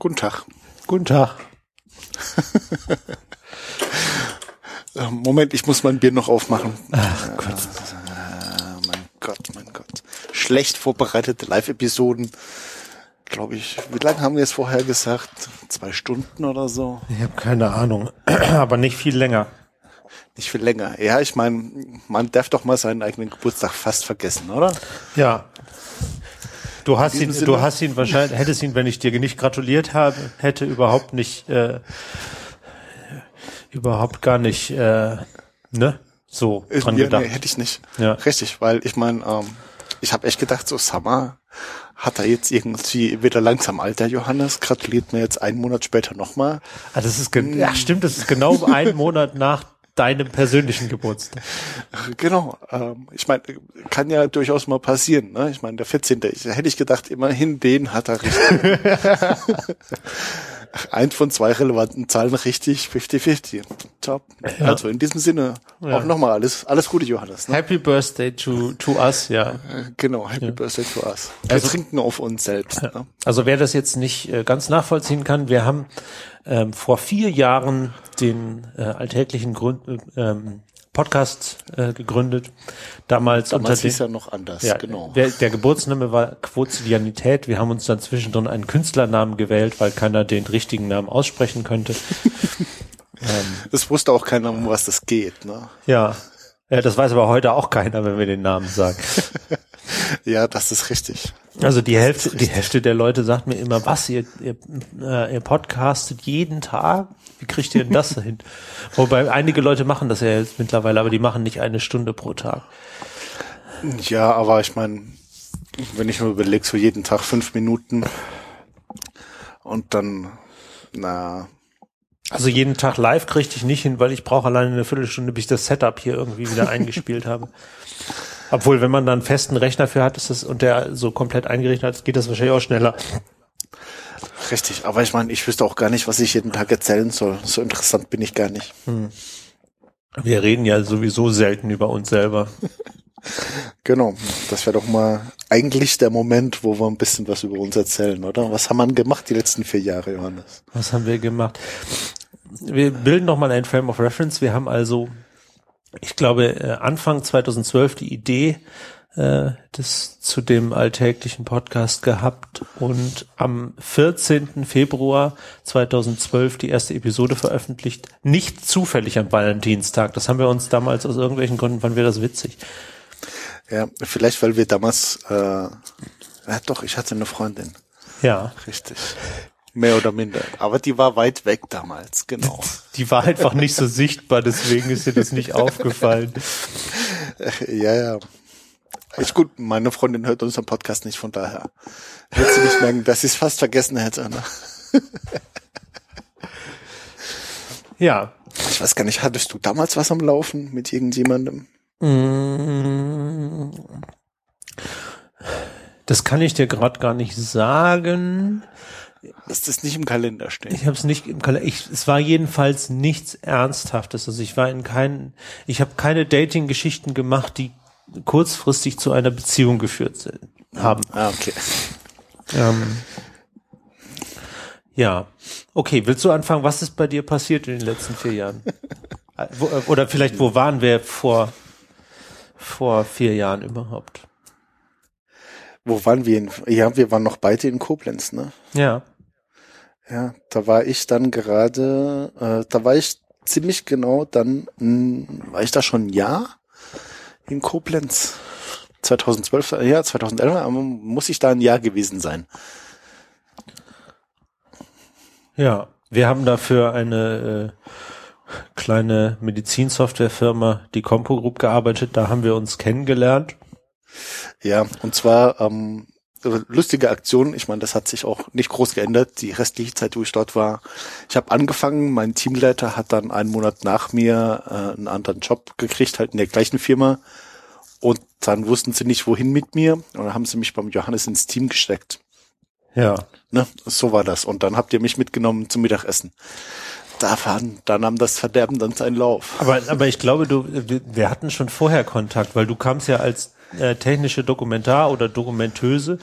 Guten Tag. Guten Tag. Äh, Moment, ich muss mein Bier noch aufmachen. Ach Gott. Äh, mein Gott, mein Gott. Schlecht vorbereitete Live-Episoden. Glaube ich. Wie lange haben wir es vorher gesagt? Zwei Stunden oder so? Ich habe keine Ahnung, aber nicht viel länger. Nicht viel länger. Ja, ich meine, man darf doch mal seinen eigenen Geburtstag fast vergessen, oder? Ja. Du hast ihn, diesem du Sinne- hast ihn wahrscheinlich, hättest ihn, wenn ich dir nicht gratuliert habe, hätte überhaupt nicht, äh, überhaupt gar nicht, äh, ne, so dran ja, gedacht. nee, hätte ich nicht. Ja. Richtig, weil ich meine, ähm, ich habe echt gedacht, so Summer hat er jetzt irgendwie wieder langsam Alter, Johannes, gratuliert mir jetzt einen Monat später nochmal. Ah, das ist, gen- ja, stimmt, das ist genau ein Monat nach deinem persönlichen Geburtstag. Genau. Ähm, ich meine, kann ja durchaus mal passieren. Ne? Ich meine, der 14. Ich, hätte ich gedacht, immerhin den hat er richtig. Eins von zwei relevanten Zahlen richtig, 50-50. Top. Ja. Also in diesem Sinne Ja. auch nochmal alles, alles Gute, Johannes. Ne? Happy Birthday to, to us, ja. Äh, Genau, Happy Birthday to us. Wir Also- trinken auf uns selbst. Ne? Also wer das jetzt nicht äh, ganz nachvollziehen kann, wir haben ähm, vor vier Jahren den äh, alltäglichen Grund, äh, ähm, Podcast äh, gegründet. Damals, Damals unter hieß dem, ja noch anders, ja, genau. der, der Geburtsname war Quotidianität. Wir haben uns dann zwischendrin einen Künstlernamen gewählt, weil keiner den richtigen Namen aussprechen könnte. Es wusste auch keiner, um was das geht. Ne? Ja. Ja, das weiß aber heute auch keiner, wenn wir den Namen sagen. Ja, das ist richtig. Also die Hälfte, die. Hälfte der Leute sagt mir immer, was, ihr, ihr, äh, ihr podcastet jeden Tag? Wie kriegt ihr denn das hin? Wobei einige Leute machen das ja jetzt mittlerweile, aber die machen nicht eine Stunde pro Tag. Ja, aber ich meine, wenn ich mir überlege, so jeden Tag fünf Minuten und dann, na, Also jeden Tag live kriege ich nicht hin, weil ich brauche alleine eine Viertelstunde, bis ich das Setup hier irgendwie wieder eingespielt habe. Obwohl, wenn man dann einen festen Rechner für hat, ist das und der so komplett eingerichtet hat, geht das wahrscheinlich auch schneller. richtig. Aber ich meine, ich wüsste auch gar nicht, was ich jeden Tag erzählen soll. So interessant bin ich gar nicht. Wir reden ja sowieso selten über uns selber. Genau. Das wäre doch mal eigentlich der Moment, wo wir ein bisschen was über uns erzählen, oder? Was haben wir gemacht die letzten vier Jahre, Johannes? Was haben wir gemacht? Wir bilden noch mal ein Frame of Reference. Wir haben also, ich glaube, äh, Anfang 2012 die Idee äh, des zu dem alltäglichen Podcast gehabt und am 14. Februar 2012 die erste Episode veröffentlicht. Nicht zufällig am Valentinstag. Das haben wir uns damals aus irgendwelchen Gründen fanden wir das witzig. Ja, vielleicht, weil wir damals, äh, ja doch, ich hatte eine Freundin. Ja, Richtig. Mehr oder minder. Aber die war weit weg damals, genau. die war einfach nicht so sichtbar, deswegen ist ihr das nicht aufgefallen. Ja, ja. Ist gut, meine Freundin hört unseren Podcast nicht, von daher wird sie nicht merken, dass sie es fast vergessen hätte. Ne? Ja, Ich weiß gar nicht, hattest du damals was am Laufen mit irgendjemandem? Mm. Das kann ich dir gerade gar nicht sagen. Dass das nicht im Kalender steht. Ich habe es nicht im Kalender. Ich, es war jedenfalls nichts Ernsthaftes. Also ich war in keinen. Ich habe keine Dating-Geschichten gemacht, die kurzfristig zu einer Beziehung geführt sind, haben. Ah, okay. Ähm, ja. Okay, willst du anfangen? Was ist bei dir passiert in den letzten vier Jahren? Äh, Oder vielleicht, wo waren wir vor, vor vier Jahren überhaupt? Wo waren wir? In, ja, wir waren noch beide in Koblenz, ne? Ja. Ja, da war ich dann gerade, äh, da war ich ziemlich genau dann, mh, war ich da schon ein Jahr in Koblenz? 2012, äh, ja, 2011, aber muss ich da ein Jahr gewesen sein. Ja, wir haben dafür eine äh, kleine Medizinsoftwarefirma, die Compo Group, gearbeitet. Da haben wir uns kennengelernt. Ja, und zwar, ähm, äh, lustige Aktion. Ich meine, das hat sich auch nicht groß geändert, die restliche Zeit, wo ich dort war. Ich habe angefangen, mein Teamleiter hat dann einen Monat nach mir äh, einen anderen Job gekriegt, halt in der gleichen Firma. Und dann wussten sie nicht, wohin mit mir. Und dann haben sie mich beim Johannes ins Team gesteckt. Ja. Ne? So war das. Und dann habt ihr mich mitgenommen zum Mittagessen. Da, waren, da nahm das Verderben dann seinen Lauf. Aber, aber ich glaube, du, wir hatten schon vorher Kontakt, weil du kamst ja als äh, technische Dokumentar oder Dokumentöse.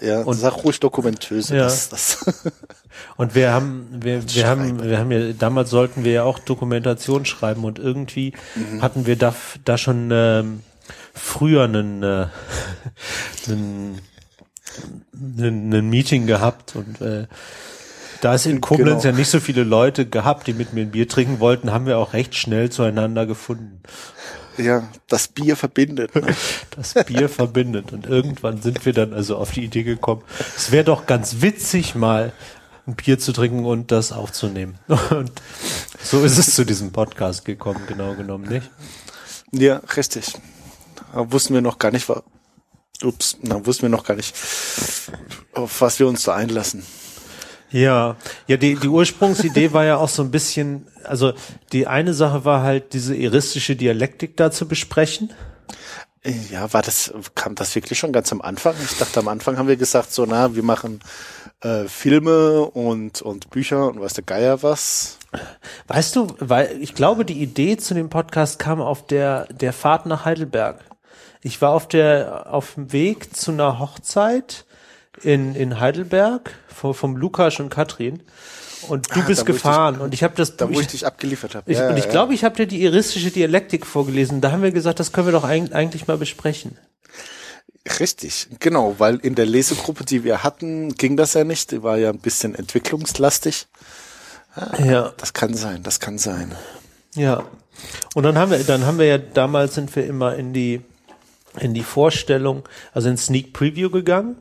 Ja, und sag ruhig Dokumentöse. Ja. Das, das und wir haben, wir, wir haben, wir haben ja, damals sollten wir ja auch Dokumentation schreiben und irgendwie mhm. hatten wir da, da schon ähm, früher einen, äh, einen, einen, einen Meeting gehabt und äh, da es in Koblenz genau. ja nicht so viele Leute gehabt, die mit mir ein Bier trinken wollten, haben wir auch recht schnell zueinander gefunden. Ja, das Bier verbindet. Ne? Das Bier verbindet. Und irgendwann sind wir dann also auf die Idee gekommen, es wäre doch ganz witzig, mal ein Bier zu trinken und das aufzunehmen. Und so ist es zu diesem Podcast gekommen, genau genommen, nicht? Ja, richtig. Da wussten wir noch gar nicht, ups, da wussten wir noch gar nicht, auf was wir uns da einlassen. Ja, ja, die, die Ursprungsidee war ja auch so ein bisschen, also die eine Sache war halt diese eristische Dialektik da zu besprechen. Ja, war das, kam das wirklich schon ganz am Anfang? Ich dachte, am Anfang haben wir gesagt, so, na, wir machen äh, Filme und, und Bücher und weiß der Geier was. Weißt du, weil ich glaube, die Idee zu dem Podcast kam auf der, der Fahrt nach Heidelberg. Ich war auf der, auf dem Weg zu einer Hochzeit in, in Heidelberg vom, vom Lukas und Katrin. Und du ah, bist gefahren. Ich dich, und ich habe das. Da, wo ich, ich dich abgeliefert habe. Ja, und ich ja. glaube, ich habe dir die iristische Dialektik vorgelesen. Da haben wir gesagt, das können wir doch eigentlich mal besprechen. Richtig, genau, weil in der Lesegruppe, die wir hatten, ging das ja nicht. Die war ja ein bisschen entwicklungslastig. Ja, ja. Das kann sein, das kann sein. Ja. Und dann haben wir, dann haben wir ja damals sind wir immer in die in die Vorstellung, also in Sneak Preview gegangen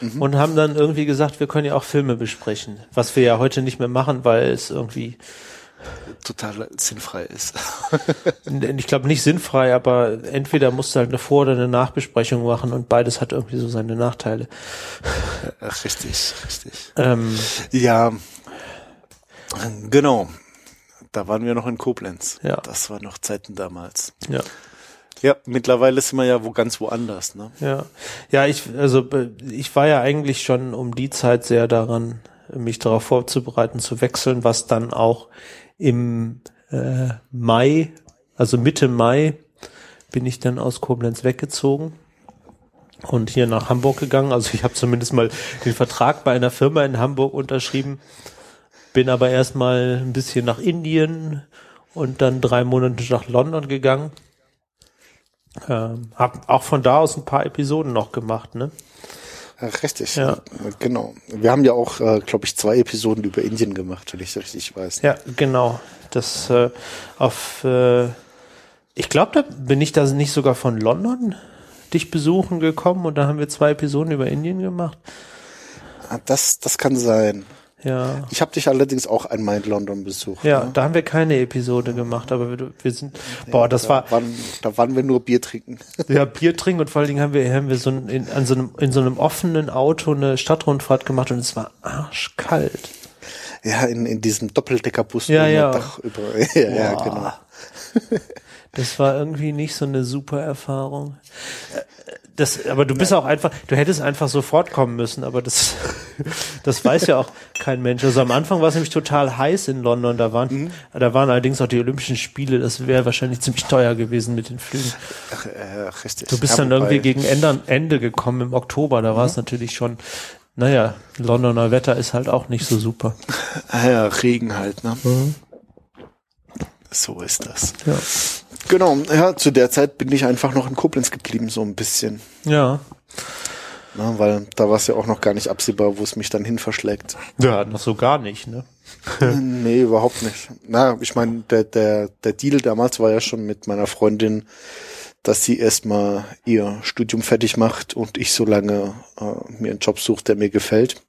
mhm. und haben dann irgendwie gesagt, wir können ja auch Filme besprechen, was wir ja heute nicht mehr machen, weil es irgendwie total sinnfrei ist. ich glaube nicht sinnfrei, aber entweder musst du halt eine Vor- oder eine Nachbesprechung machen und beides hat irgendwie so seine Nachteile. Richtig, richtig. Ähm, ja, genau. Da waren wir noch in Koblenz. Ja. Das war noch Zeiten damals. Ja. Ja, mittlerweile sind wir ja wo ganz woanders, ne? Ja. Ja, ich, also ich war ja eigentlich schon um die Zeit sehr daran, mich darauf vorzubereiten, zu wechseln, was dann auch im äh, Mai, also Mitte Mai, bin ich dann aus Koblenz weggezogen und hier nach Hamburg gegangen. Also ich habe zumindest mal den Vertrag bei einer Firma in Hamburg unterschrieben, bin aber erstmal ein bisschen nach Indien und dann drei Monate nach London gegangen ähm, hab auch von da aus ein paar Episoden noch gemacht, ne? richtig, ja. genau. Wir haben ja auch, äh, glaube ich, zwei Episoden über Indien gemacht, wenn ich es richtig weiß. Ja, genau. Das äh, auf, äh, ich glaube, da bin ich da nicht sogar von London dich besuchen gekommen und da haben wir zwei Episoden über Indien gemacht. Ah, das, das kann sein. Ja. Ich habe dich allerdings auch einmal in London besucht. Ja, ne? da haben wir keine Episode gemacht, aber wir, wir sind, boah, das da war. Waren, da waren wir nur Bier trinken. Ja, Bier trinken und vor allen Dingen haben wir, haben wir so ein, in, an so einem, in so einem offenen Auto eine Stadtrundfahrt gemacht und es war arschkalt. Ja, in, in diesem Doppeldeckerbus. Ja, ja. Dach über, ja, ja, genau. Das war irgendwie nicht so eine super Erfahrung das, aber du bist auch einfach, du hättest einfach sofort kommen müssen, aber das, das weiß ja auch kein Mensch. Also am Anfang war es nämlich total heiß in London, da waren, mhm. da waren allerdings auch die Olympischen Spiele, das wäre wahrscheinlich ziemlich teuer gewesen mit den Flügen. Ach, äh, richtig. Du bist ja, dann irgendwie gegen Ende, Ende gekommen im Oktober, da mhm. war es natürlich schon, naja, Londoner Wetter ist halt auch nicht so super. Ah ja, Regen halt, ne? Mhm. So ist das. Ja. Genau, ja, zu der Zeit bin ich einfach noch in Koblenz geblieben, so ein bisschen. Ja. Na, weil da war es ja auch noch gar nicht absehbar, wo es mich dann hin verschlägt. Ja, noch so gar nicht, ne? nee, überhaupt nicht. Na, ich meine, der, der, der Deal damals war ja schon mit meiner Freundin, dass sie erstmal ihr Studium fertig macht und ich so lange äh, mir einen Job suche, der mir gefällt.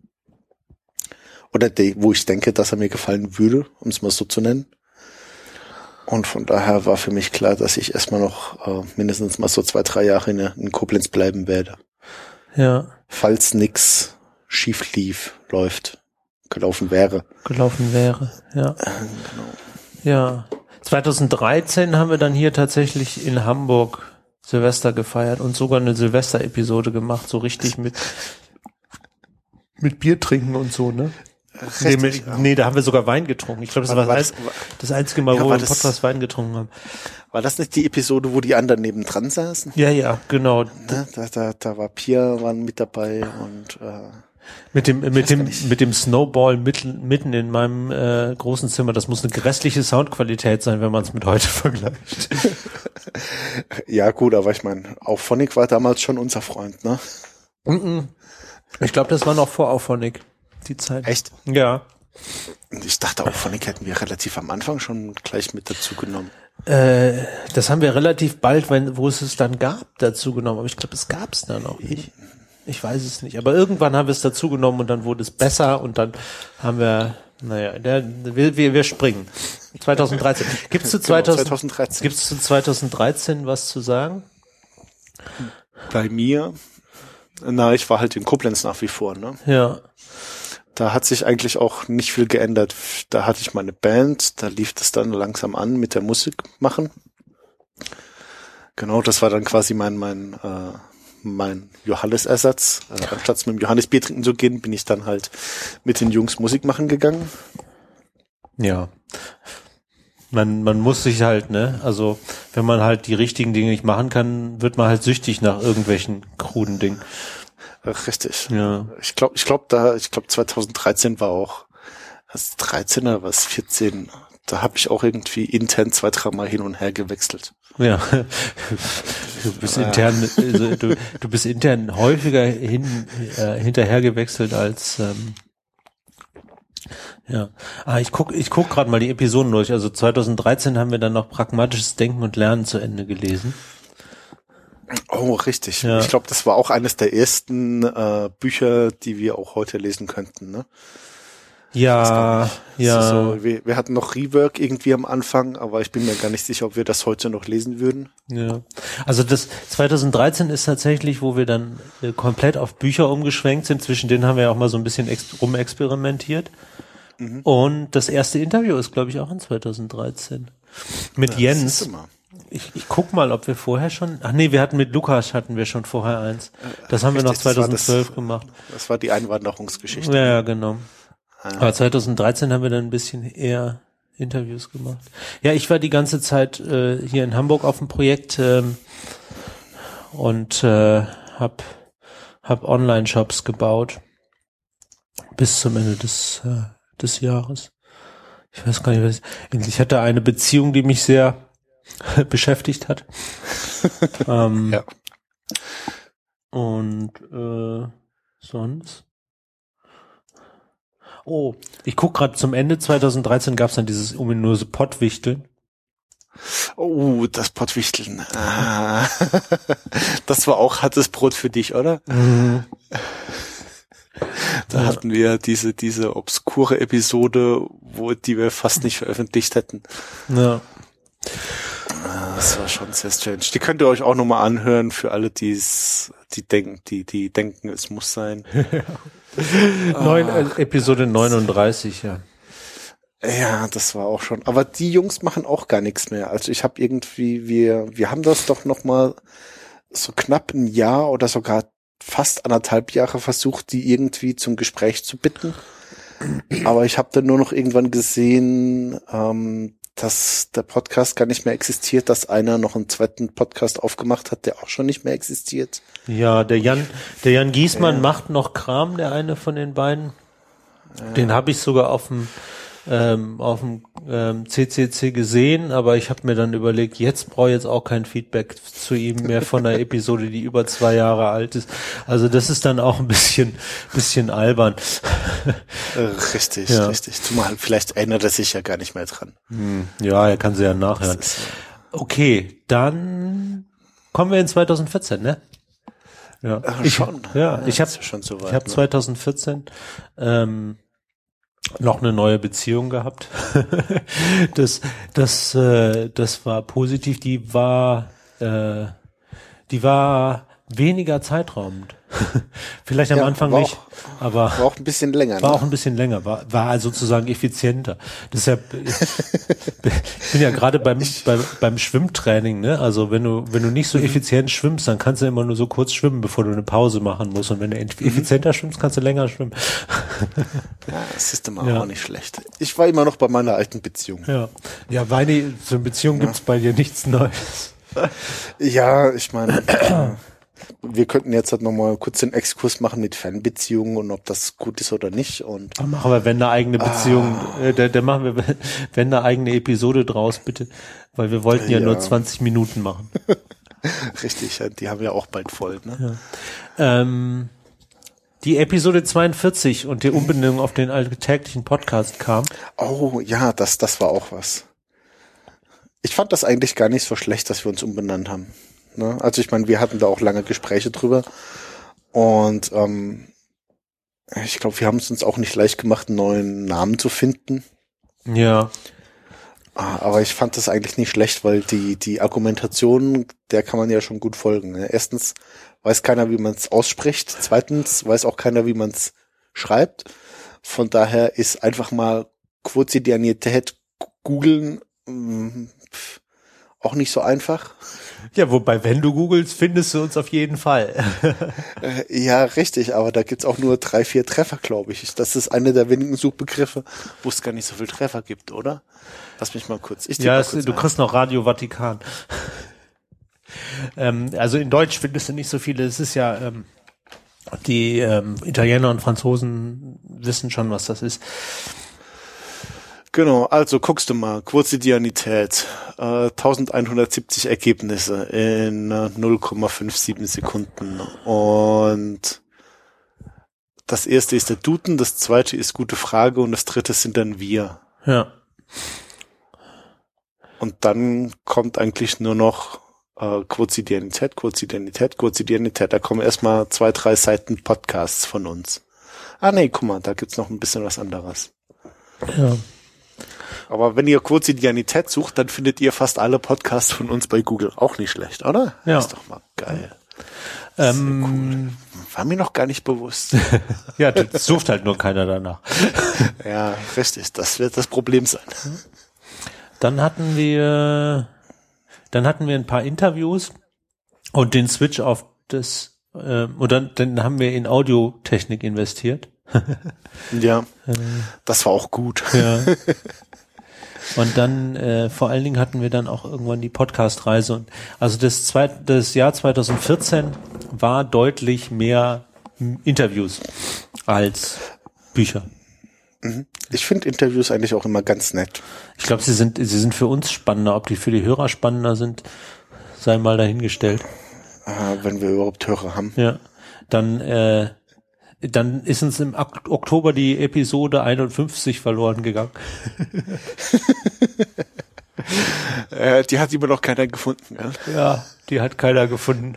Oder de, wo ich denke, dass er mir gefallen würde, um es mal so zu nennen. Und von daher war für mich klar, dass ich erstmal noch äh, mindestens mal so zwei, drei Jahre in, in Koblenz bleiben werde. Ja. Falls nix schief lief, läuft, gelaufen wäre. Gelaufen wäre, ja. Genau. Ja. 2013 haben wir dann hier tatsächlich in Hamburg Silvester gefeiert und sogar eine Silvester-Episode gemacht, so richtig mit, mit Bier trinken und so, ne? Nee, Richtig, ja. nee, da haben wir sogar Wein getrunken. Ich glaube, das war, War das, das- einzige Mal, Ja, wo wir im das- Podcast Wein getrunken haben. War das nicht die Episode, wo die anderen nebendran saßen? Ja, ja, genau. Ne? Da, da, da war Pia waren mit dabei und äh, Mit dem, mit dem, mit dem Snowball mitten, mitten in meinem äh, großen Zimmer. Das muss eine grässliche Soundqualität sein, wenn man es mit heute vergleicht. ja gut, aber ich meine, Auphonic war damals schon unser Freund, ne? Mhm. ich glaube, das war noch vor Auphonic, die Zeit. Echt? Ja. Und ich dachte, Auphonic hätten wir relativ am Anfang schon gleich mit dazu genommen. Äh, das haben wir relativ bald, wenn, wo es es dann gab, dazu genommen. Aber ich glaube, es gab es dann noch nicht. Ich weiß es nicht. Aber irgendwann haben wir es dazu genommen und dann wurde es besser und dann haben wir, naja, der, wir, wir, wir springen. 2013. Gibt's zu Genau, 2000, 2013. gibt's zu 2013 was zu sagen? Bei mir, na, ich war halt in Koblenz nach wie vor, ne? Ja. Da hat sich eigentlich auch nicht viel geändert. Da hatte ich meine Band, da lief das dann langsam an mit der Musik machen. Genau, das war dann quasi mein mein äh, mein Johannes-Ersatz. Äh, anstatt mit dem Johannes Bier trinken zu gehen, bin ich dann halt mit den Jungs Musik machen gegangen. Ja. Man, man muss sich halt, ne, also wenn man halt die richtigen Dinge nicht machen kann, wird man halt süchtig nach irgendwelchen kruden Dingen. Richtig. Ja. Ich glaube, ich glaube da, ich glaube 2013 war auch was 13 oder was 14. Da habe ich auch irgendwie intern zwei, dreimal hin und her gewechselt. Ja. Du bist intern, also du, du bist intern häufiger hin, äh, hinterher gewechselt als ähm, ja. Ah, ich guck, ich guck gerade mal die Episoden durch. Also 2013 haben wir dann noch pragmatisches Denken und Lernen zu Ende gelesen. Oh, richtig. Ja. Ich glaube, das war auch eines der ersten äh, Bücher, die wir auch heute lesen könnten. Ne? Ja, ja. So, wir, wir hatten noch Rework irgendwie am Anfang, aber ich bin mir gar nicht sicher, ob wir das heute noch lesen würden. Ja, also das 2013 ist tatsächlich, wo wir dann äh, komplett auf Bücher umgeschwenkt sind. Zwischen denen haben wir ja auch mal so ein bisschen ex rumexperimentiert. Mhm. Und das erste Interview ist, glaube ich, auch in 2013 mit Siehst Jens. Ich, ich guck mal, ob wir vorher schon. Ach nee, wir hatten mit Lukas hatten wir schon vorher eins. Das haben wir noch Richtig, das war das- 2012 gemacht. Das war die Einwanderungsgeschichte. Ja, ja, genau. Ah. Aber 2013 haben wir dann ein bisschen eher Interviews gemacht. Ja, ich war die ganze Zeit äh, hier in Hamburg auf dem Projekt ähm, und äh, hab hab Online-Shops gebaut bis zum Ende des äh, des Jahres. Ich weiß gar nicht, was ich, ich hatte eine Beziehung, die mich sehr beschäftigt hat. ähm, Ja. Und äh, sonst? Oh, ich guck gerade zum Ende 2013 gab's dann dieses ominöse Pottwichteln. Oh, das Pottwichteln. Ah. Das war auch hartes Brot für dich, oder? Da Ja. hatten wir diese, diese obskure Episode, wo, die wir fast nicht veröffentlicht hätten. Ja. Das war schon sehr strange. Die könnt ihr euch auch nochmal anhören für alle, die's, die denken, die, die denken, es muss sein. Neun, äh, Episode 39, ja. Ja, das war auch schon. Aber die Jungs machen auch gar nichts mehr. Also ich habe irgendwie, wir, wir haben das doch noch mal so knapp ein Jahr oder sogar fast anderthalb Jahre versucht, die irgendwie zum Gespräch zu bitten. Aber ich habe dann nur noch irgendwann gesehen, ähm, dass der Podcast gar nicht mehr existiert, dass einer noch einen zweiten Podcast aufgemacht hat, der auch schon nicht mehr existiert. Ja, der Jan, der Jan Giesmann macht noch Kram, der eine von den beiden. Den habe ich sogar auf dem ähm, auf dem ähm, CCC gesehen, aber ich habe mir dann überlegt, jetzt brauche ich jetzt auch kein Feedback zu ihm mehr von einer Episode, die über zwei Jahre alt ist. Also das ist dann auch ein bisschen bisschen albern. Äh, richtig, Ja. richtig. Zumal vielleicht erinnert er sich ja gar nicht mehr dran. Ja, er kann sie ja nachhören. Ist, Okay, dann kommen wir in 2014, ne? Ja, äh, schon. ja, ich habe schon so weit. Ich habe ne? 2014 ähm, noch eine neue Beziehung gehabt. das, das, äh, das war positiv. Die war, äh, die war weniger zeitraumend. Vielleicht am Ja, Anfang war nicht, aber War auch ein bisschen länger. war ne? auch ein bisschen länger, war, war sozusagen effizienter. Deshalb, ich bin ja gerade beim, beim, beim Schwimmtraining, ne? Also wenn du, wenn du nicht Mhm. so effizient schwimmst, dann kannst du immer nur so kurz schwimmen, bevor du eine Pause machen musst. Und wenn du Mhm. ent- effizienter schwimmst, kannst du länger schwimmen. Ja, das ist immer Ja. auch nicht schlecht. Ich war immer noch bei meiner alten Beziehung. Ja. Ja, Weini, zur Beziehung gibt's bei dir nichts Neues. Ja, ich meine, wir könnten jetzt halt nochmal kurz den Exkurs machen mit Fernbeziehungen und ob das gut ist oder nicht. Und Dann machen wir, wenn eine eigene Beziehung, Ah. äh, da, da machen wir, wenn eine eigene Episode draus, bitte. Weil wir wollten ja, Ja. nur 20 Minuten machen. richtig, ja, die haben wir auch bald voll. Ne? Ähm, die Episode 42 und die Umbenennung auf den alltäglichen Podcast kam. Oh ja, das, das war auch was. Ich fand das eigentlich gar nicht so schlecht, dass wir uns umbenannt haben. Ne? Also ich meine, wir hatten da auch lange Gespräche drüber. Und ähm, ich glaube, wir haben es uns auch nicht leicht gemacht, einen neuen Namen zu finden. Ja. Ah, Aber ich fand das eigentlich nicht schlecht, weil die, die Argumentation, der kann man ja schon gut folgen. ne? Erstens weiß keiner, wie man es ausspricht. Zweitens weiß auch keiner, wie man es schreibt. Von daher ist einfach mal Quotidianität googeln pf, auch nicht so einfach. Ja, wobei, wenn du googelst, findest du uns auf jeden Fall. Äh, ja, richtig, aber da gibt's auch nur drei, vier Treffer, glaube ich. Das ist einer der wenigen Suchbegriffe, wo es gar nicht so viel Treffer gibt, oder? Lass mich mal kurz. Ich ja, es, kurz du ein. kriegst noch Radio Vatikan. ähm, also in Deutsch findest du nicht so viele. Es ist ja, ähm, die ähm, Italiener und Franzosen wissen schon, was das ist. Genau, also guckst du mal, Quotidianität, äh, 1170 Ergebnisse in äh, 0,57 Sekunden und das erste ist der Duden, das zweite ist gute Frage und das dritte sind dann wir. Ja. Und dann kommt eigentlich nur noch äh, Quotidianität, Quotidianität, Quotidianität. Da kommen erstmal zwei, drei Seiten Podcasts von uns. Ah nee, guck mal, da gibt's noch ein bisschen was anderes. ja. Aber wenn ihr Quotidianität sucht, dann findet ihr fast alle Podcasts von uns bei Google. Auch nicht schlecht, oder? Ja. Ist doch mal geil. Ähm, War mir noch gar nicht bewusst. ja, das sucht halt nur keiner danach. ja, richtig. Das wird das Problem sein. Dann hatten wir, dann hatten wir ein paar Interviews und den Switch auf das, äh, und dann, dann haben wir in Audiotechnik investiert. Ja, das war auch gut. Ja. Und dann äh, vor allen Dingen hatten wir dann auch irgendwann die Podcast-Reise. Und also das, zweite, das Jahr 2014 war deutlich mehr Interviews als Bücher. Ich finde Interviews eigentlich auch immer ganz nett. Ich glaube, sie sind, sie sind für uns spannender. Ob die für die Hörer spannender sind, sei mal dahingestellt. Äh, wenn wir überhaupt Hörer haben. Ja. Dann, äh, dann ist uns im Ok- Oktober die Episode 51 verloren gegangen. Äh, die hat immer noch keiner gefunden. Ja? Ja, die hat keiner gefunden.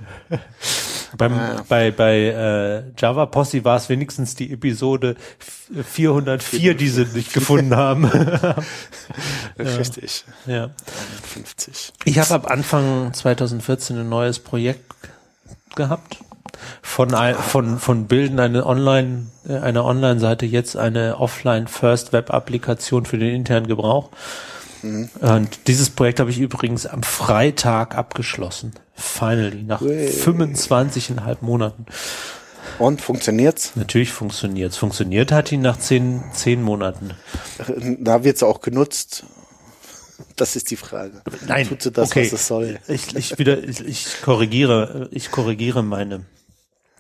Beim, Ah. Bei, bei äh, Java Posse war es wenigstens die Episode f- 404, die sie nicht gefunden haben. Richtig. ja. 50. Ich habe ab Anfang 2014 ein neues Projekt gehabt. Von, von, von Bilden eine Online, äh, eine Online-Seite jetzt eine Offline-First-Web-Applikation für den internen Gebrauch. Und dieses Projekt habe ich übrigens am Freitag abgeschlossen. Finally, nach Ui. 25,5 Monaten. Und funktioniert's? Natürlich funktioniert Funktioniert hat ihn nach zehn, zehn Monaten. Da wird's auch genutzt. Das ist die Frage. Tut sie das, was es soll? Ich, ich wieder, ich, ich korrigiere, ich korrigiere meine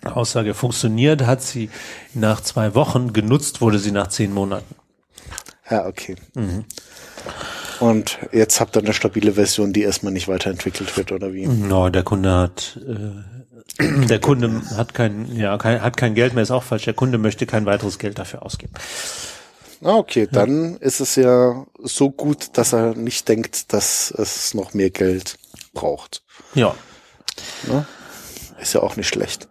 Aussage. Funktioniert hat sie nach zwei Wochen, genutzt wurde sie nach zehn Monaten. Ja, okay. Und jetzt habt ihr eine stabile Version, die erstmal nicht weiterentwickelt wird, oder wie? No, der Kunde hat, äh, der Kunde hat kein, ja, kein, hat kein Geld mehr, ist auch falsch. Der Kunde möchte kein weiteres Geld dafür ausgeben. Ah, okay, dann ist es ja so gut, dass er nicht denkt, dass es noch mehr Geld braucht. Ja. Ist ja auch nicht schlecht.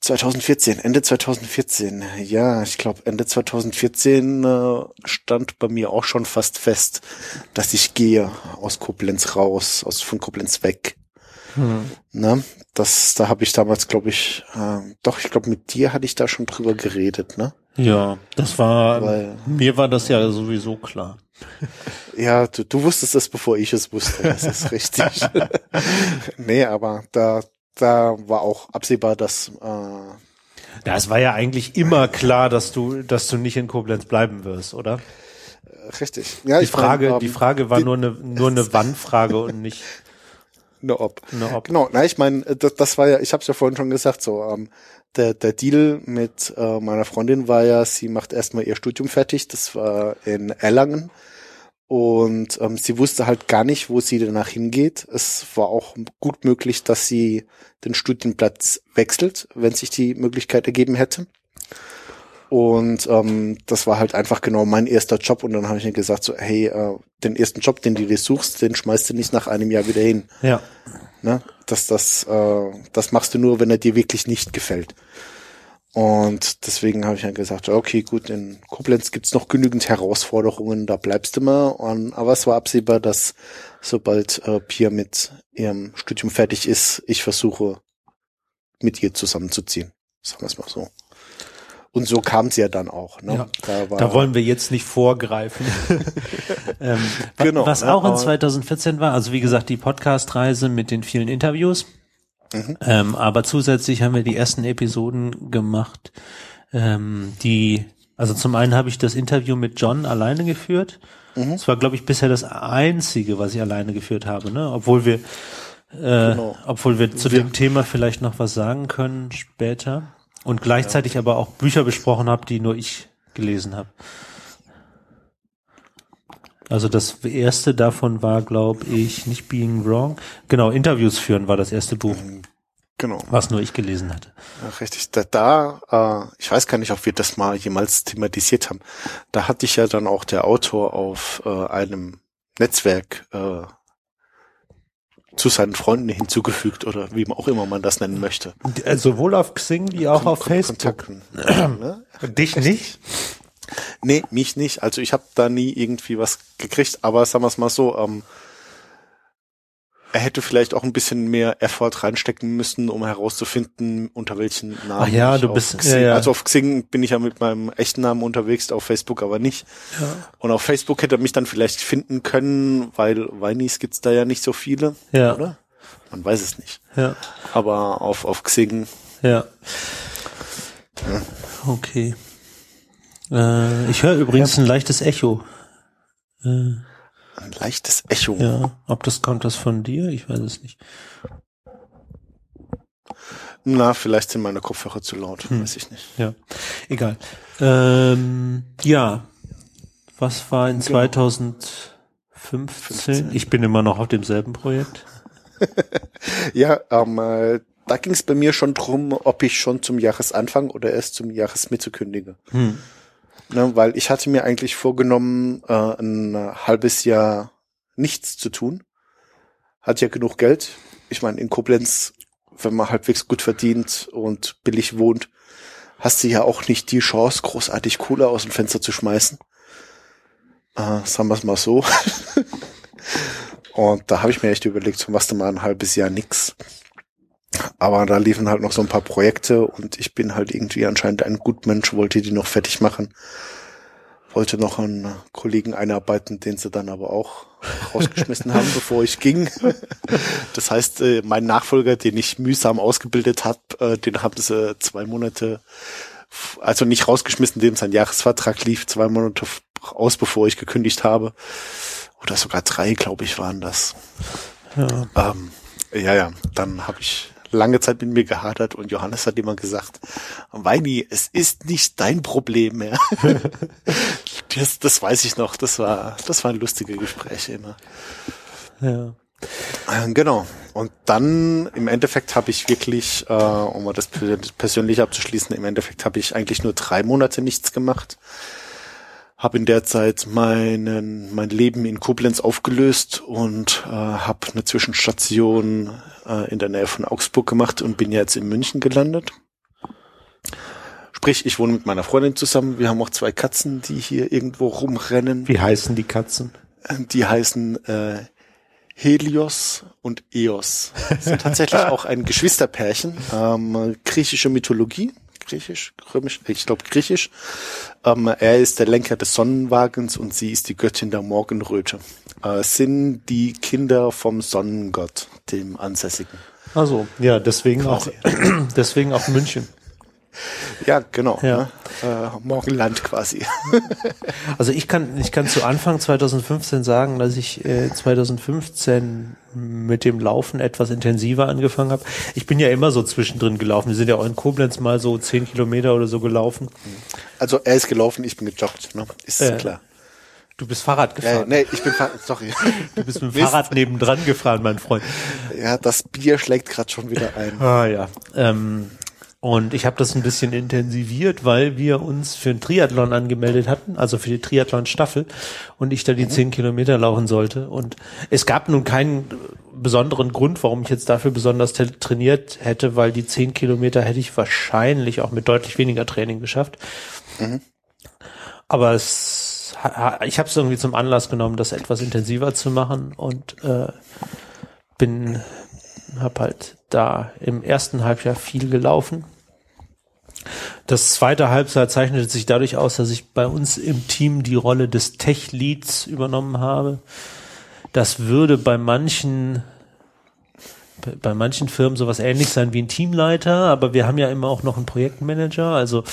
2014, Ende 2014. Ja, ich glaube, Ende 2014 äh, stand bei mir auch schon fast fest, dass ich gehe aus Koblenz raus, aus von Koblenz weg. Hm. Ne? Das, da habe ich damals, glaube ich, äh, doch, ich glaube, mit dir hatte ich da schon drüber geredet, ne? Ja, das war, Weil, mir war das ja sowieso klar. Ja, du, du wusstest es, bevor ich es wusste, das ist richtig. nee, aber da, da war auch absehbar, dass äh, ja, es war ja eigentlich immer klar, dass du, dass du nicht in Koblenz bleiben wirst, oder? Richtig. Ja, die Frage, mein, um, die Frage war die, nur eine, nur eine Wann-Frage und nicht eine Ob. Eine Ob. Genau. Na, ich meine, das, das war ja, ich habe es ja vorhin schon gesagt, so ähm, der der Deal mit äh, meiner Freundin war ja, sie macht erstmal ihr Studium fertig. Das war in Erlangen und ähm, sie wusste halt gar nicht, wo sie danach hingeht. Es war auch gut möglich, dass sie den Studienplatz wechselt, wenn sich die Möglichkeit ergeben hätte. Und ähm, das war halt einfach genau mein erster Job. Und dann habe ich mir gesagt, so, hey, äh, den ersten Job, den du dir suchst, den schmeißt du nicht nach einem Jahr wieder hin. Ja. Ne? Das, das, äh, das machst du nur, wenn er dir wirklich nicht gefällt. Und deswegen habe ich dann gesagt, okay, gut, in Koblenz gibt's noch genügend Herausforderungen, da bleibst du mal. Und, aber es war absehbar, dass sobald äh, Pia mit ihrem Studium fertig ist, ich versuche, mit ihr zusammenzuziehen. Sagen wir es mal so. Und so kam es ja dann auch. Ne? Ja, da, da wollen wir jetzt nicht vorgreifen. ähm, genau, was ne, auch in 2014 war, also wie gesagt, die Podcast-Reise mit den vielen Interviews. Mhm. Ähm, aber zusätzlich haben wir die ersten Episoden gemacht, ähm, die, also zum einen habe ich das Interview mit John alleine geführt. Mhm. Das war, glaube ich, bisher das einzige, was ich alleine geführt habe, ne? Obwohl wir, äh, genau. obwohl wir zu dem Thema vielleicht noch was sagen können später. Und gleichzeitig ja. aber auch Bücher besprochen habe, die nur ich gelesen habe. Also das erste davon war, glaube ich, nicht Being Wrong. Genau, Interviews führen war das erste Buch. Mhm. Genau. Was nur ich gelesen hatte. Ja, richtig. Da, da äh, ich weiß gar nicht, ob wir das mal jemals thematisiert haben. Da hatte ich ja dann auch der Autor auf äh, einem Netzwerk äh, zu seinen Freunden hinzugefügt oder wie auch immer man das nennen möchte. Sowohl auf Xing wie auch Kon auf Facebook. Kontakten. ne? Dich nicht? Nee, mich nicht. Also ich habe da nie irgendwie was gekriegt, aber sagen wir es mal so, ähm, er hätte vielleicht auch ein bisschen mehr Effort reinstecken müssen, um herauszufinden, unter welchen Namen. Ach ja, du bist. Xing, ja, ja. Also auf Xing bin ich ja mit meinem echten Namen unterwegs, auf Facebook aber nicht. Ja. Und auf Facebook hätte er mich dann vielleicht finden können, weil Weinis gibt's da ja nicht so viele, ja. oder? Man weiß es nicht. Ja. Aber auf auf Xing. Ja. Okay. Äh, ich höre übrigens ein leichtes Echo. Äh. Ein leichtes Echo. Ja, ob das kommt das von dir? Ich weiß es nicht. Na, vielleicht sind meine Kopfhörer zu laut, hm. weiß ich nicht. Ja, egal. Ähm, ja, was war in 2015? Genau. 15. Ich bin immer noch auf demselben Projekt. ja, ähm, äh, da ging es bei mir schon drum, ob ich schon zum Jahresanfang oder erst zum Jahresmitte kündige. Hm. Ne, weil ich hatte mir eigentlich vorgenommen, äh, ein halbes Jahr nichts zu tun. Hat ja genug Geld. Ich meine, in Koblenz, wenn man halbwegs gut verdient und billig wohnt, hast du ja auch nicht die Chance, großartig Kohle aus dem Fenster zu schmeißen. Äh, sagen wir es mal so. und da habe ich mir echt überlegt, so machst du mal ein halbes Jahr nix. Aber da liefen halt noch so ein paar Projekte und ich bin halt irgendwie anscheinend ein Gutmensch, wollte die noch fertig machen. Wollte noch einen Kollegen einarbeiten, den sie dann aber auch rausgeschmissen haben, bevor ich ging. Das heißt, äh, mein Nachfolger, den ich mühsam ausgebildet habe, äh, den haben sie zwei Monate, also nicht rausgeschmissen, dem sein Jahresvertrag lief, zwei Monate aus, bevor ich gekündigt habe. Oder sogar drei, glaube ich, waren das. Ja. Ähm, ja, ja, dann habe ich lange Zeit mit mir gehadert und Johannes hat immer gesagt, Weini, es ist nicht dein Problem mehr. das, das weiß ich noch, das war, das waren lustige Gespräche immer. Ja. Ähm, genau. Und dann im Endeffekt habe ich wirklich, äh, um das persönlich abzuschließen, im Endeffekt habe ich eigentlich nur drei Monate nichts gemacht habe in der Zeit meinen, mein Leben in Koblenz aufgelöst und äh, habe eine Zwischenstation äh, in der Nähe von Augsburg gemacht und bin jetzt in München gelandet. Sprich, ich wohne mit meiner Freundin zusammen. Wir haben auch zwei Katzen, die hier irgendwo rumrennen. Wie heißen die Katzen? Die heißen äh, Helios und Eos. Sind tatsächlich auch ein Geschwisterpärchen. Ähm, griechische Mythologie. Griechisch, römisch, ich glaube griechisch. Ähm, er ist der Lenker des Sonnenwagens und sie ist die Göttin der Morgenröte. Äh, sind die Kinder vom Sonnengott, dem Ansässigen. Also, ja, deswegen Quasi. auch, deswegen auch München. Ja, genau. Ja. Ne? Äh, Morgenland quasi. Also ich kann, ich kann zu Anfang 2015 sagen, dass ich äh, 2015 mit dem Laufen etwas intensiver angefangen habe. Ich bin ja immer so zwischendrin gelaufen. Wir sind ja auch in Koblenz mal so zehn Kilometer oder so gelaufen. Also er ist gelaufen, ich bin gejoggt, ne? Ist Äh, klar. Du bist Fahrrad gefahren. nee, ich bin fa- sorry. Du bist mit dem. Fahrrad nebendran gefahren, mein Freund. Ja, das Bier schlägt gerade schon wieder ein. Ah ja. Ähm, und ich habe das ein bisschen intensiviert, weil wir uns für einen Triathlon angemeldet hatten, also für die Triathlon-Staffel, und ich da die zehn Kilometer laufen sollte. Und es gab nun keinen besonderen Grund, warum ich jetzt dafür besonders trainiert hätte, weil die zehn Kilometer hätte ich wahrscheinlich auch mit deutlich weniger Training geschafft. Aber es, ich habe es irgendwie zum Anlass genommen, das etwas intensiver zu machen und äh, bin habe halt da im ersten Halbjahr viel gelaufen. Das zweite Halbjahr zeichnete sich dadurch aus, dass ich bei uns im Team die Rolle des Tech-Leads übernommen habe. Das würde bei manchen bei- manchen Firmen sowas ähnlich sein wie ein Teamleiter, aber wir haben ja immer auch noch einen Projektmanager, also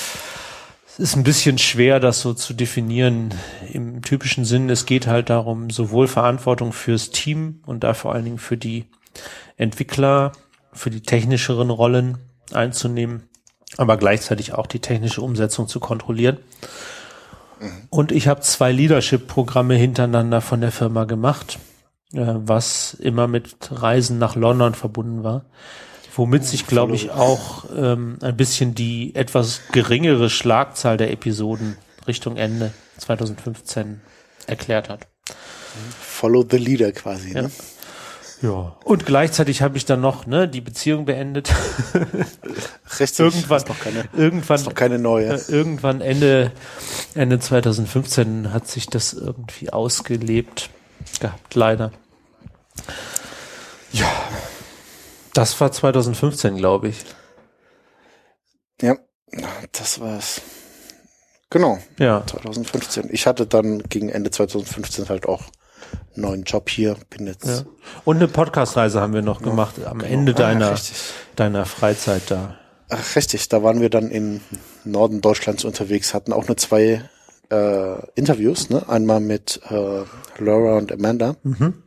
es ist ein bisschen schwer, das so zu definieren. Im typischen Sinn, es geht halt darum, sowohl Verantwortung fürs Team und da vor allen Dingen für die Entwickler, für die technischeren Rollen einzunehmen, aber gleichzeitig auch die technische Umsetzung zu kontrollieren. Und ich habe zwei Leadership-Programme hintereinander von der Firma gemacht, äh, was immer mit Reisen nach London verbunden war, womit sich, glaube ich, auch ähm, ein bisschen die etwas geringere Schlagzahl der Episoden Richtung Ende 2015 erklärt hat. Follow the leader quasi. Ja. Ne? Ja. Und gleichzeitig habe ich dann noch ne, die Beziehung beendet. Richtig. irgendwann, noch keine, irgendwann, noch keine neue. äh, irgendwann Ende, Ende 2015 hat sich das irgendwie ausgelebt gehabt, leider. Ja. Das war 2015, glaube ich. Ja, das war's. Genau, Ja. 2015. Ich hatte dann gegen Ende 2015 halt auch neuen Job hier. Bin jetzt ja. Und eine Podcast-Reise haben wir noch gemacht am Ende Ah, deiner, richtig. deiner Freizeit da. Ach, richtig, da waren wir dann im Norden Deutschlands unterwegs, hatten auch nur zwei äh, Interviews, ne? Einmal mit äh, Laura und Amanda Und,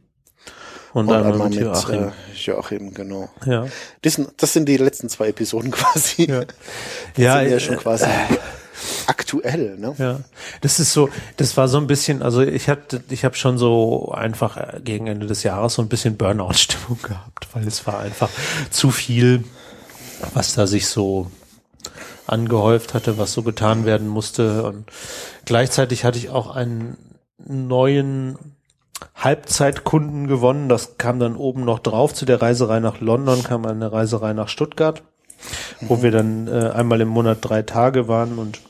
und einmal, mit Joachim. Äh, Joachim, genau. ja. Das sind, das sind die letzten zwei Episoden quasi. Ja. Die Ja, sind ja äh, schon quasi aktuell, ne? Ja, das ist so, das war so ein bisschen, also ich hatte, ich habe schon so einfach gegen Ende des Jahres so ein bisschen Burnout-Stimmung gehabt, weil es war einfach zu viel, was da sich so angehäuft hatte, was so getan werden musste und gleichzeitig hatte ich auch einen neuen Halbzeitkunden gewonnen. Das kam dann oben noch drauf. Zu der Reiserei nach London kam eine Reiserei nach Stuttgart, wo wir dann äh, einmal im Monat drei Tage waren und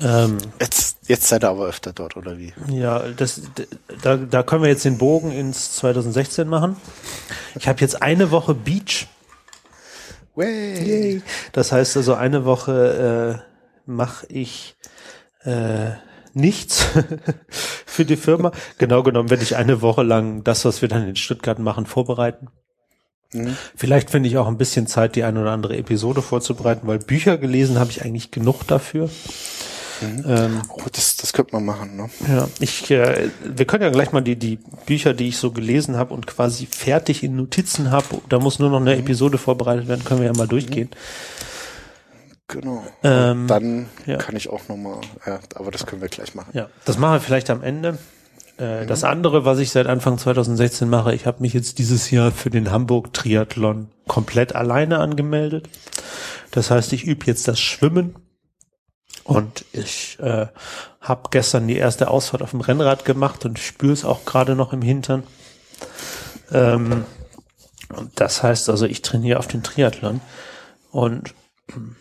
ähm, Jetzt, jetzt seid ihr aber öfter dort, oder wie? ja, das, da, da können wir jetzt den Bogen ins 2016 machen. Ich habe jetzt eine Woche Beach. Way. Das heißt also eine Woche äh, mache ich äh, nichts für die Firma. Genau genommen werde ich eine Woche lang das, was wir dann in Stuttgart machen, vorbereiten. Mhm. Vielleicht finde ich auch ein bisschen Zeit, die eine oder andere Episode vorzubereiten, weil Bücher gelesen habe ich eigentlich genug dafür. Ähm, Oh, das, das könnte man machen, ne? ja, ich, äh, wir können ja gleich mal die, die Bücher, die ich so gelesen habe und quasi fertig in Notizen habe, da muss nur noch eine Episode vorbereitet werden, können wir ja mal durchgehen. Genau. Ähm, dann ja. kann ich auch nochmal, ja, aber das können wir gleich machen. Ja, das machen wir vielleicht am Ende. Äh, Das andere, was ich seit Anfang 2016 mache, ich habe mich jetzt dieses Jahr für den Hamburg Triathlon komplett alleine angemeldet. Das heißt, ich übe jetzt das Schwimmen und ich äh, habe gestern die erste Ausfahrt auf dem Rennrad gemacht und spüre es auch gerade noch im Hintern. Ähm, und das heißt also, ich trainiere auf den Triathlon und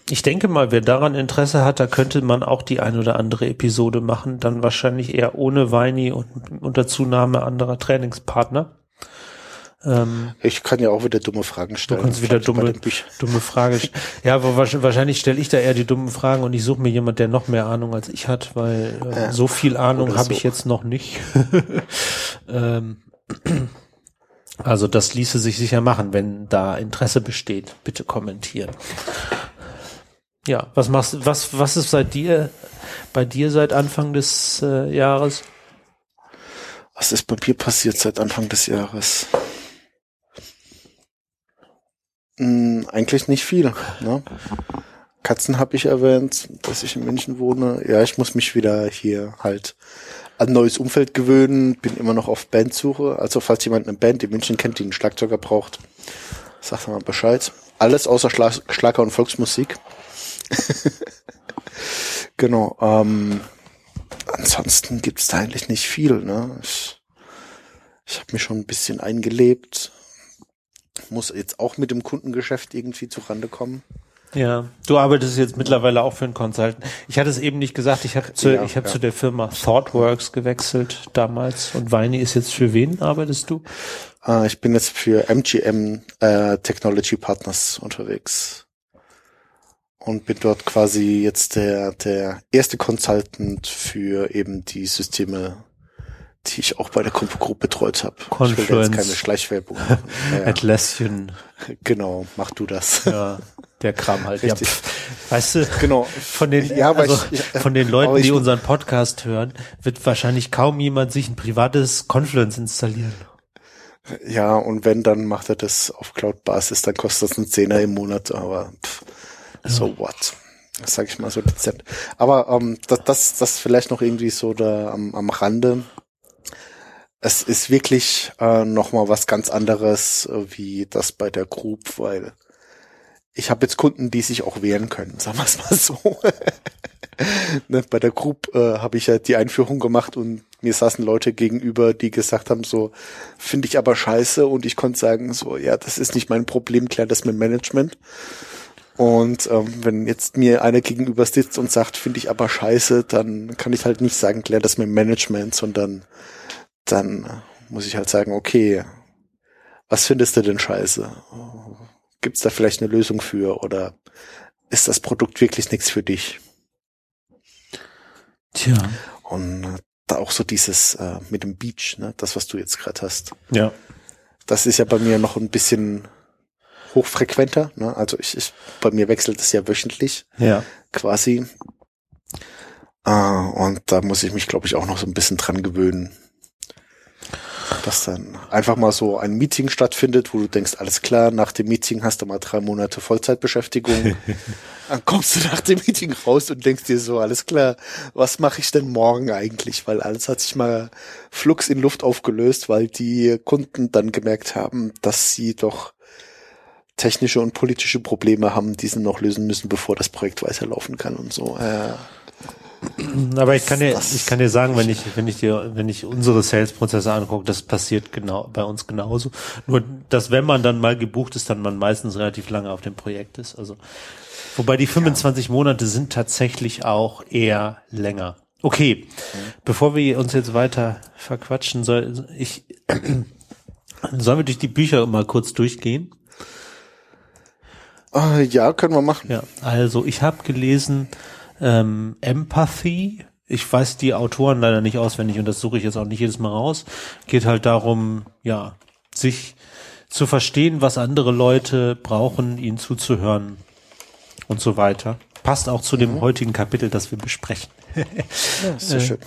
ich denke mal, wer daran Interesse hat, da könnte man auch die ein oder andere Episode machen, dann wahrscheinlich eher ohne Weini und unter Zunahme anderer Trainingspartner. Ähm, ich kann ja auch wieder dumme Fragen stellen. Du kannst wieder dumme, dumme Fragen stellen. Ja, wahrscheinlich stelle ich da eher die dummen Fragen und ich suche mir jemand, der noch mehr Ahnung als ich hat, weil äh, so viel Ahnung habe so. ich jetzt noch nicht. ähm, also das ließe sich sicher machen, wenn da Interesse besteht. Bitte kommentieren. Ja, was machst was was ist seit dir bei dir seit Anfang des äh, Jahres? Was ist bei mir passiert seit Anfang des Jahres? Hm, eigentlich nicht viel. Ne? Katzen habe ich erwähnt, dass ich in München wohne. Ja, ich muss mich wieder hier halt an neues Umfeld gewöhnen, bin immer noch auf Bandsuche. Also falls jemand eine Band in München kennt, die einen Schlagzeuger braucht, sagt mal Bescheid. Alles außer Schlag Schlager und Volksmusik. genau. Ähm, ansonsten gibt's da eigentlich nicht viel. Ne? Ich, ich habe mich schon ein bisschen eingelebt. Muss jetzt auch mit dem Kundengeschäft irgendwie zurande kommen. Ja, du arbeitest jetzt mittlerweile auch für einen Consultant. Ich hatte es eben nicht gesagt, ich habe zu, ja, ich hab ja. zu der Firma ThoughtWorks gewechselt damals und Weini ist jetzt für wen arbeitest du? Uh, ich bin jetzt für MGM äh, Technology Partners unterwegs und bin dort quasi jetzt der, der erste Consultant für eben die Systeme, die ich auch bei der Compo Group betreut habe. Confluence. Ich will jetzt keine Schleichwerbung. Ja, Atlassian. Genau, mach du das. Ja, der Kram halt. Richtig. Ja, weißt du, genau. von den, ja, also, ich, von den Leuten, die unseren Podcast hören, wird wahrscheinlich kaum jemand sich ein privates Confluence installieren. Ja, und wenn, dann macht er das auf Cloud-Basis, dann kostet das einen Zehner im Monat, aber pff, so what? Das sage ich mal so dezent. Aber ähm, das, das, das vielleicht noch irgendwie so da am, am Rande. Es ist wirklich äh, noch mal was ganz anderes äh, wie das bei der Group, weil ich habe jetzt Kunden, die sich auch wehren können, sagen wir es mal so. ne, bei der Group äh, habe ich ja die Einführung gemacht und mir saßen Leute gegenüber, die gesagt haben, so, finde ich aber scheiße und ich konnte sagen, so, ja, das ist nicht mein Problem, klär das mit Management. Und ähm, wenn jetzt mir einer gegenüber sitzt und sagt, finde ich aber scheiße, dann kann ich halt nicht sagen, klär das mit Management, sondern dann muss ich halt sagen, okay, was findest du denn scheiße? Gibt es da vielleicht eine Lösung für oder ist das Produkt wirklich nichts für dich? Tja. Und da auch so dieses äh, mit dem Beach, ne, das, was du jetzt gerade hast. Ja. Das ist ja bei mir noch ein bisschen hochfrequenter. Ne? Also ich, ich, bei mir wechselt es ja wöchentlich. Ja. Quasi. Äh, und da muss ich mich, glaube ich, auch noch so ein bisschen dran gewöhnen. Dass dann einfach mal so ein Meeting stattfindet, wo du denkst, alles klar, nach dem Meeting hast du mal drei Monate Vollzeitbeschäftigung. dann kommst du nach dem Meeting raus und denkst dir so, alles klar, was mache ich denn morgen eigentlich? Weil alles hat sich mal flugs in Luft aufgelöst, weil die Kunden dann gemerkt haben, dass sie doch technische und politische Probleme haben, die sie noch lösen müssen, bevor das Projekt weiterlaufen kann und so. Äh, aber ich kann dir, ich kann dir sagen, wenn ich, wenn ich dir, wenn ich unsere Sales-Prozesse angucke, das passiert genau bei uns genauso. Nur, dass wenn man dann mal gebucht ist, dann man meistens relativ lange auf dem Projekt ist. Also, wobei die 25 ja. Monate sind tatsächlich auch eher länger. Okay, mhm. bevor wir uns jetzt weiter verquatschen, soll ich, sollen wir durch die Bücher mal kurz durchgehen? Uh, ja, können wir machen. Ja, also ich habe gelesen ähm, Empathy. Ich weiß die Autoren leider nicht auswendig und das suche ich jetzt auch nicht jedes Mal raus. Geht halt darum, ja, sich zu verstehen, was andere Leute brauchen, ihnen zuzuhören und so weiter. Passt auch zu dem mhm. heutigen Kapitel, das wir besprechen. ja, sehr schön.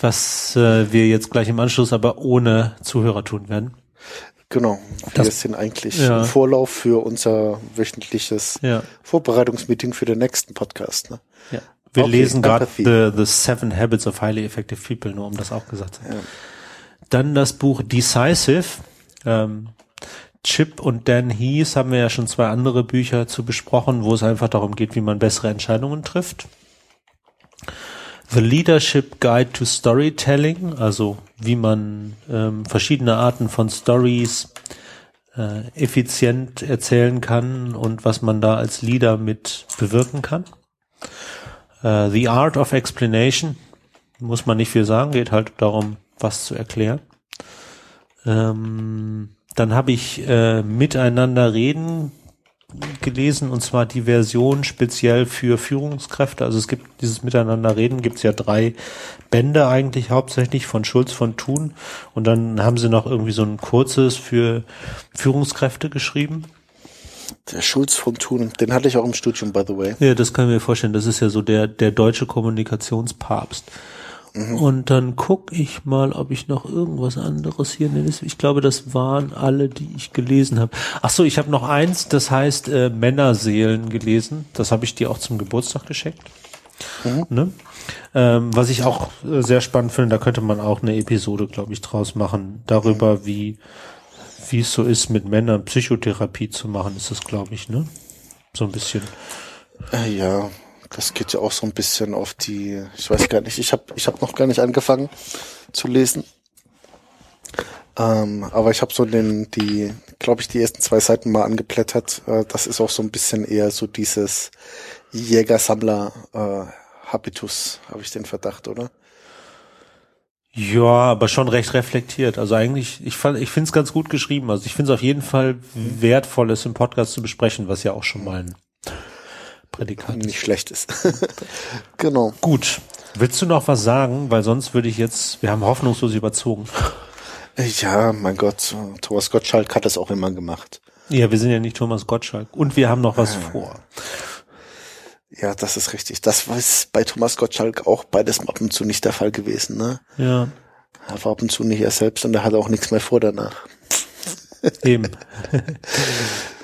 Was äh, wir jetzt gleich im Anschluss aber ohne Zuhörer tun werden. Genau. Wir das, sind eigentlich ja. Vorlauf für unser wöchentliches ja. Vorbereitungsmeeting für den nächsten Podcast. Ne? Ja. Wir okay, lesen gerade the, the Seven Habits of Highly Effective People, nur um das auch gesagt zu haben. Ja. Dann das Buch Decisive. Ähm, Chip und Dan Heath haben wir ja schon zwei andere Bücher zu besprochen, wo es einfach darum geht, wie man bessere Entscheidungen trifft. The Leadership Guide to Storytelling, also wie man ähm, verschiedene Arten von Stories äh, effizient erzählen kann und was man da als Leader mit bewirken kann. Äh, The Art of Explanation muss man nicht viel sagen, geht halt darum, was zu erklären. Ähm, dann habe ich äh, Miteinander reden gelesen und zwar die Version speziell für Führungskräfte. Also es gibt dieses Miteinander reden, gibt es ja drei Bände eigentlich hauptsächlich von Schulz von Thun und dann haben sie noch irgendwie so ein kurzes für Führungskräfte geschrieben. Der Schulz von Thun, den hatte ich auch im Studium, by the way. Ja, das kann ich mir vorstellen. Das ist ja so der, der deutsche Kommunikationspapst. Mhm. Und dann guck ich mal, ob ich noch irgendwas anderes hier nenne. Ich glaube, das waren alle, die ich gelesen habe. Ach so, ich habe noch eins, das heißt äh, Männerseelen gelesen. Das habe ich dir auch zum Geburtstag geschenkt. Mhm. Ne? Ähm, was ich auch äh, sehr spannend finde, da könnte man auch eine Episode, glaube ich, draus machen, darüber, mhm. wie wie es so ist, mit Männern Psychotherapie zu machen, ist das, glaube ich, ne? So ein bisschen. Äh, ja, das geht ja auch so ein bisschen auf die, ich weiß gar nicht, ich habe ich hab noch gar nicht angefangen zu lesen. Ähm, aber ich habe so den, die, glaube ich, die ersten zwei Seiten mal angeblättert. Äh, das ist auch so ein bisschen eher so dieses Jäger-Sammler-Habitus, äh, habe ich den Verdacht, oder? Ja, aber schon recht reflektiert. Also eigentlich, ich fand, ich finde es ganz gut geschrieben. Also ich finde es auf jeden Fall wertvoll, es im Podcast zu besprechen, was ja auch schon mal ein Prädikat nicht schlecht ist. genau. Gut. Willst du noch was sagen? Weil sonst würde ich jetzt, wir haben hoffnungslos überzogen. Ja, mein Gott, Thomas Gottschalk hat das auch immer gemacht. Ja, wir sind ja nicht Thomas Gottschalk. Und wir haben noch was ah. vor. Ja, das ist richtig. Das war bei Thomas Gottschalk auch beides ab und zu nicht der Fall gewesen, ne? Ja. Er war ab und zu nicht er selbst und er hatte auch nichts mehr vor danach. Eben.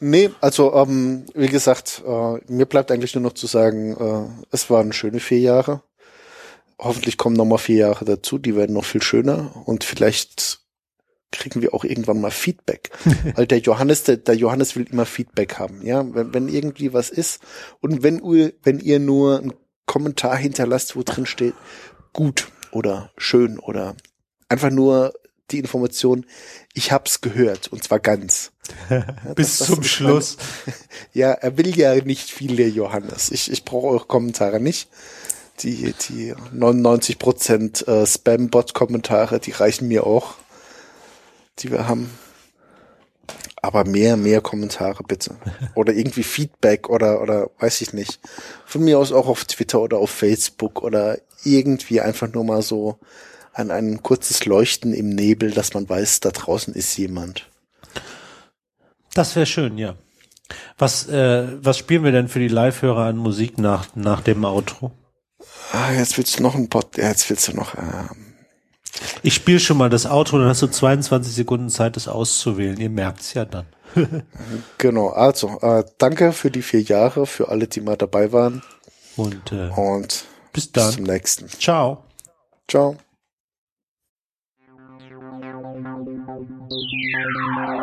nee, also ähm, wie gesagt, äh, mir bleibt eigentlich nur noch zu sagen, äh, es waren schöne vier Jahre. Hoffentlich kommen noch mal vier Jahre dazu, die werden noch viel schöner und vielleicht kriegen wir auch irgendwann mal Feedback. Weil der Johannes, der, der Johannes will immer Feedback haben, ja. Wenn, wenn irgendwie was ist und wenn, wenn ihr nur einen Kommentar hinterlasst, wo drin steht, gut oder schön oder einfach nur die Information, ich hab's gehört und zwar ganz. Ja, Bis das, das zum Schluss. Meine, ja, er will ja nicht viel, der Johannes. Ich, ich brauche eure Kommentare nicht. Die, die 99 Prozent äh, Spam-Bot-Kommentare, die reichen mir auch die wir haben. Aber mehr, mehr Kommentare bitte. Oder irgendwie Feedback oder, oder weiß ich nicht. Von mir aus auch auf Twitter oder auf Facebook oder irgendwie einfach nur mal so an ein kurzes Leuchten im Nebel, dass man weiß, da draußen ist jemand. Das wäre schön, ja. Was, äh, was spielen wir denn für die Live-Hörer an Musik nach, nach dem Outro? Ah, jetzt willst du noch ein Pod, jetzt willst du noch, ähm, ich spiele schon mal das Outro, dann hast du 22 Sekunden Zeit, das auszuwählen. Ihr merkt's ja dann. genau, also äh, danke für die vier Jahre, für alle, die mal dabei waren. Und, äh, Und bis dann. Bis zum nächsten. Ciao. Ciao. Thank you.